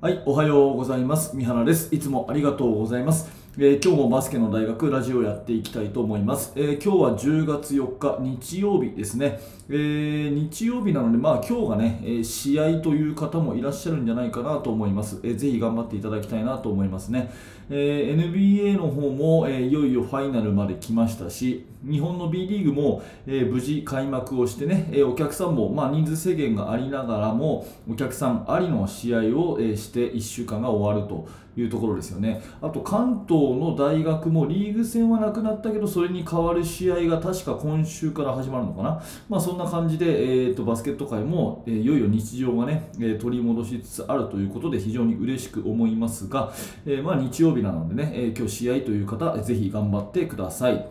はい、おはようございます。三原です。いつもありがとうございます。えー今日もバスケの大学ラジオやっていきたいと思います。えー今日は10月4日日曜日ですね。えー日曜日なので、まあ今日がね、え試合という方もいらっしゃるんじゃないかなと思います。えーぜひ頑張っていただきたいなと思いますね。え NBA の方も、えいよいよファイナルまで来ましたし、日本の B リーグも、え無事開幕をしてね、えお客さんも、まあ、人数制限がありながらも、お客さんありの試合を、えして1週間が終わるというところですよね。あと関東の大学もリーグ戦はなくなったけど、それに代わる試合が確か今週から始まるのかな。まあ、そんな感じで、えーとバスケット界も、えーいよいよ日常がね、えー取り戻しつつあるということで非常に嬉しく思いますが、えーまあ、日曜日なのでね、えー今日試合という方、ぜひ頑張ってください。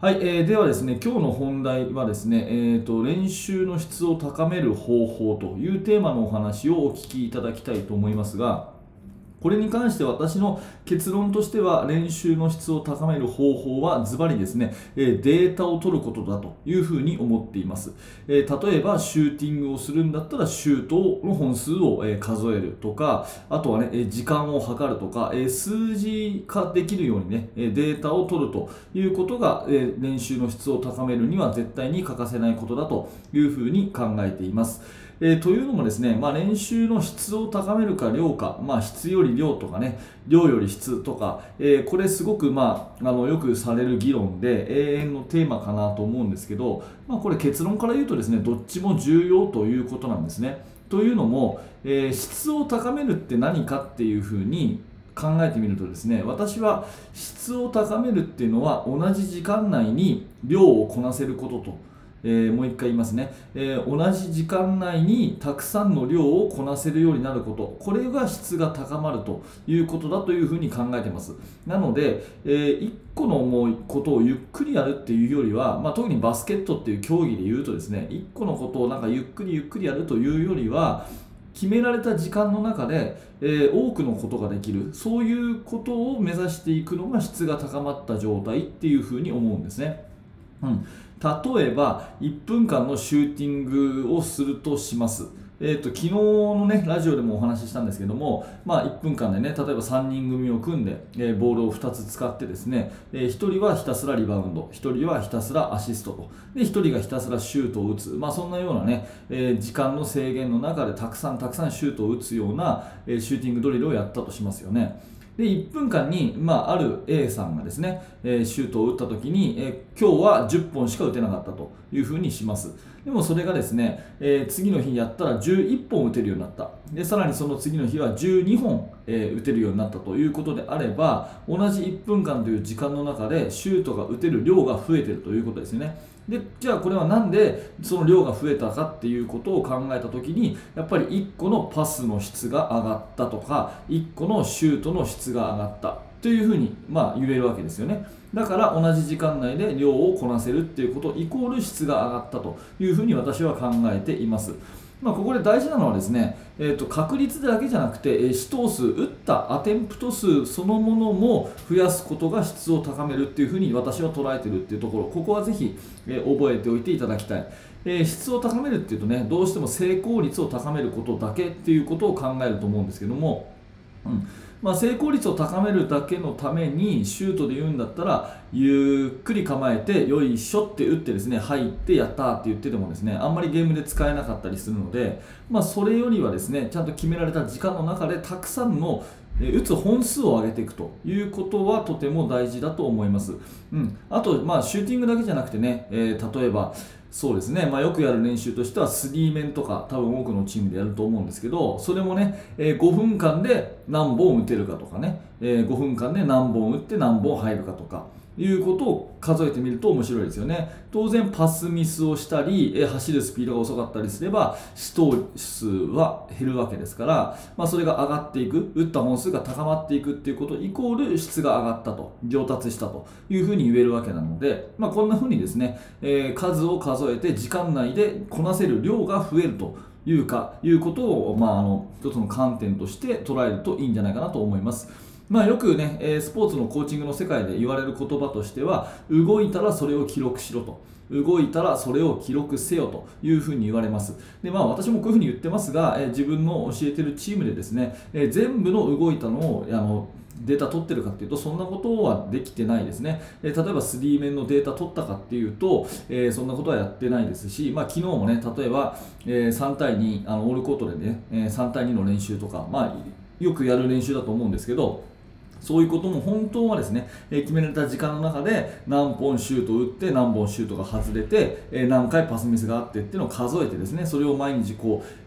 はい、えーではですね、今日の本題はですね、えーと、練習の質を高める方法というテーマのお話をお聞きいただきたいと思いますが、これに関して私の結論としては練習の質を高める方法はズバリですね、えデータを取ることだというふうに思っています、え例えばシューティングをするんだったらシュートの本数を、え数えるとかあとはね、え時間を測るとか、え数字化できるようにねデータを取るということが、え練習の質を高めるには絶対に欠かせないことだというふうに考えています。えーというのもですね、まあ、練習の質を高めるか量か、まあ、質より量とかね量より質とか、えーこれすごく、まあ、あのよくされる議論で永遠のテーマかなと思うんですけど、まあ、これ結論から言うとですねどっちも重要ということなんですね。というのも、えー質を高めるって何かっていうふうに考えてみるとですね私は質を高めるっていうのは同じ時間内に量をこなせることと。えーもう一回言いますね、えー同じ時間内にたくさんの量をこなせるようになること。これが質が高まるということだというふうに考えてます。なので、え1個のもうことをゆっくりやるっていうよりは、まあ、特にバスケットっていう競技で言うとですね1個のことをなんかゆっくりゆっくりやるというよりは決められた時間の中で、えー多くのことができる。そういうことを目指していくのが質が高まった状態っていうふうに思うんですね。うん、例えば1分間のシューティングをするとします。えー、と昨日の、ね、ラジオでもお話ししたんですけども、まあ、1分間で、ね、例えば3人組を組んで、えーボールを2つ使ってですね、え1人はひたすらリバウンド1人はひたすらアシストとで1人がひたすらシュートを打つ、まあ、そんなような、ねえー時間の制限の中でたくさんたくさんシュートを打つような、えシューティングドリルをやったとしますよね。で1分間に、まあ、ある A さんがですね、えーシュートを打った時に、えー今日は10本しか打てなかったというふうにします。でもそれがですね、えー次の日やったら11本打てるようになった。でさらにその次の日は12本、えー打てるようになったということであれば同じ1分間という時間の中でシュートが打てる量が増えてるということですよね。でじゃあこれはなんでその量が増えたかっていうことを考えた時にやっぱり1個のパスの質が上がったとか1個のシュートの質が上がったというふうに、まあ、言えるわけですよね。だから同じ時間内で量をこなせるっていうことイコール質が上がったというふうに私は考えています。まあ、ここで大事なのはですね、えー、と確率だけじゃなくて、えー死闘数、打ったアテンプト数そのものも増やすことが質を高めるっていうふうに私は捉えてるっていうところ、ここはぜひ、えー覚えておいていただきたい。えー質を高めるっていうとね、どうしても成功率を高めることだけっていうことを考えると思うんですけども、うんまあ、成功率を高めるだけのためにシュートで言うんだったらゆっくり構えてよいしょって打ってですね入ってやったって言っててもですねあんまりゲームで使えなかったりするので、まあ、それよりはですねちゃんと決められた時間の中でたくさんの打つ本数を上げていくということはとても大事だと思います。うん、あと、まあ、シューティングだけじゃなくてね、えー例えばそうですね、まあ、よくやる練習としてはスリーメンとか多分多くのチームでやると思うんですけどそれもね、えー5分間で何本打てるかとかね、え5分間で何本打って何本入るかとかいうことを数えてみると面白いですよね当然パスミスをしたり、え走るスピードが遅かったりすれば試投数は減るわけですから、まあ、それが上がっていく打った本数が高まっていくっていうことイコール質が上がったと上達したというふうに言えるわけなので、まあ、こんなふうにですね、えー数を数えて時間内でこなせる量が増えるというかいうことを、まあ、あの一つの観点として捉えるといいんじゃないかなと思います。まあ、よくね、えスポーツのコーチングの世界で言われる言葉としては動いたらそれを記録しろと。動いたらそれを記録せよというふうに言われます。で、まあ、私もこういうふうに言ってますが、え自分の教えてるチームでですね、え全部の動いたのをあのデータ取ってるかっていうとそんなことはできてないですね、えー、例えば3面のデータ取ったかっていうと、えー、そんなことはやってないですし、まあ、昨日もね例えば、えー、3対2あのオールコートでね、え3対2の練習とか、まあ、よくやる練習だと思うんですけどそういうことも本当はですね、え決められた時間の中で何本シュートを打って何本シュートが外れて、え何回パスミスがあってっていうのを数えてですねそれを毎日こう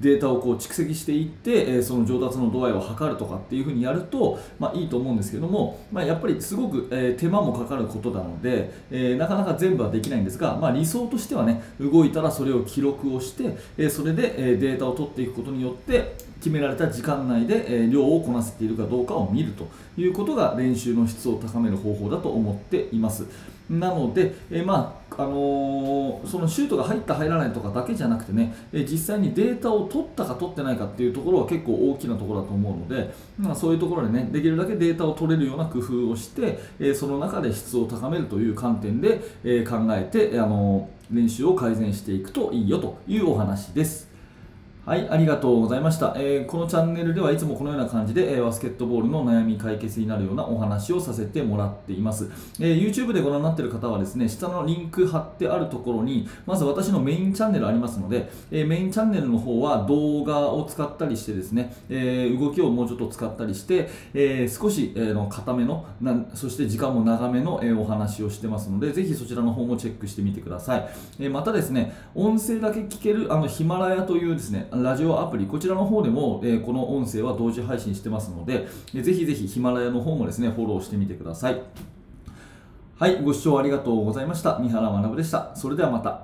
データをこう蓄積していって、えその上達の度合いを測るとかっていうふうにやると、まあ、いいと思うんですけども、まあ、やっぱりすごく、え手間もかかることなので、えなかなか全部はできないんですが、まあ、理想としてはね動いたらそれを記録をして、えそれで、えデータを取っていくことによって決められた時間内で、え量をこなせているかどうかを見るということが練習の質を高める方法だと思っています。なので、えまああのー、そのシュートが入った入らないとかだけじゃなくてね、え実際にデータを取ったか取ってないかっていうところは結構大きなところだと思うので、まあ、そういうところでねできるだけデータを取れるような工夫をして、えその中で質を高めるという観点で、え考えて、あのー、練習を改善していくといいよというお話です。はい、ありがとうございました、えー、このチャンネルではいつもこのような感じで、えー、バスケットボールの悩み解決になるようなお話をさせてもらっています、えー、YouTube でご覧になっている方はですね、下のリンク貼ってあるところに、まず私のメインチャンネルありますので、えメインチャンネルの方は動画を使ったりしてですね、え動きをもうちょっと使ったりして、え少し、えー、の固めのな、そして時間も長めの、えお話をしてますので、ぜひそちらの方もチェックしてみてください。えまたですね、音声だけ聞けるあのヒマラヤというですね、ラジオアプリ、こちらの方でも、えこの音声は同時配信してますので、えぜひぜひヒマラヤの方もですね、フォローしてみてください。はい、ご視聴ありがとうございました。三原学でした。それではまた。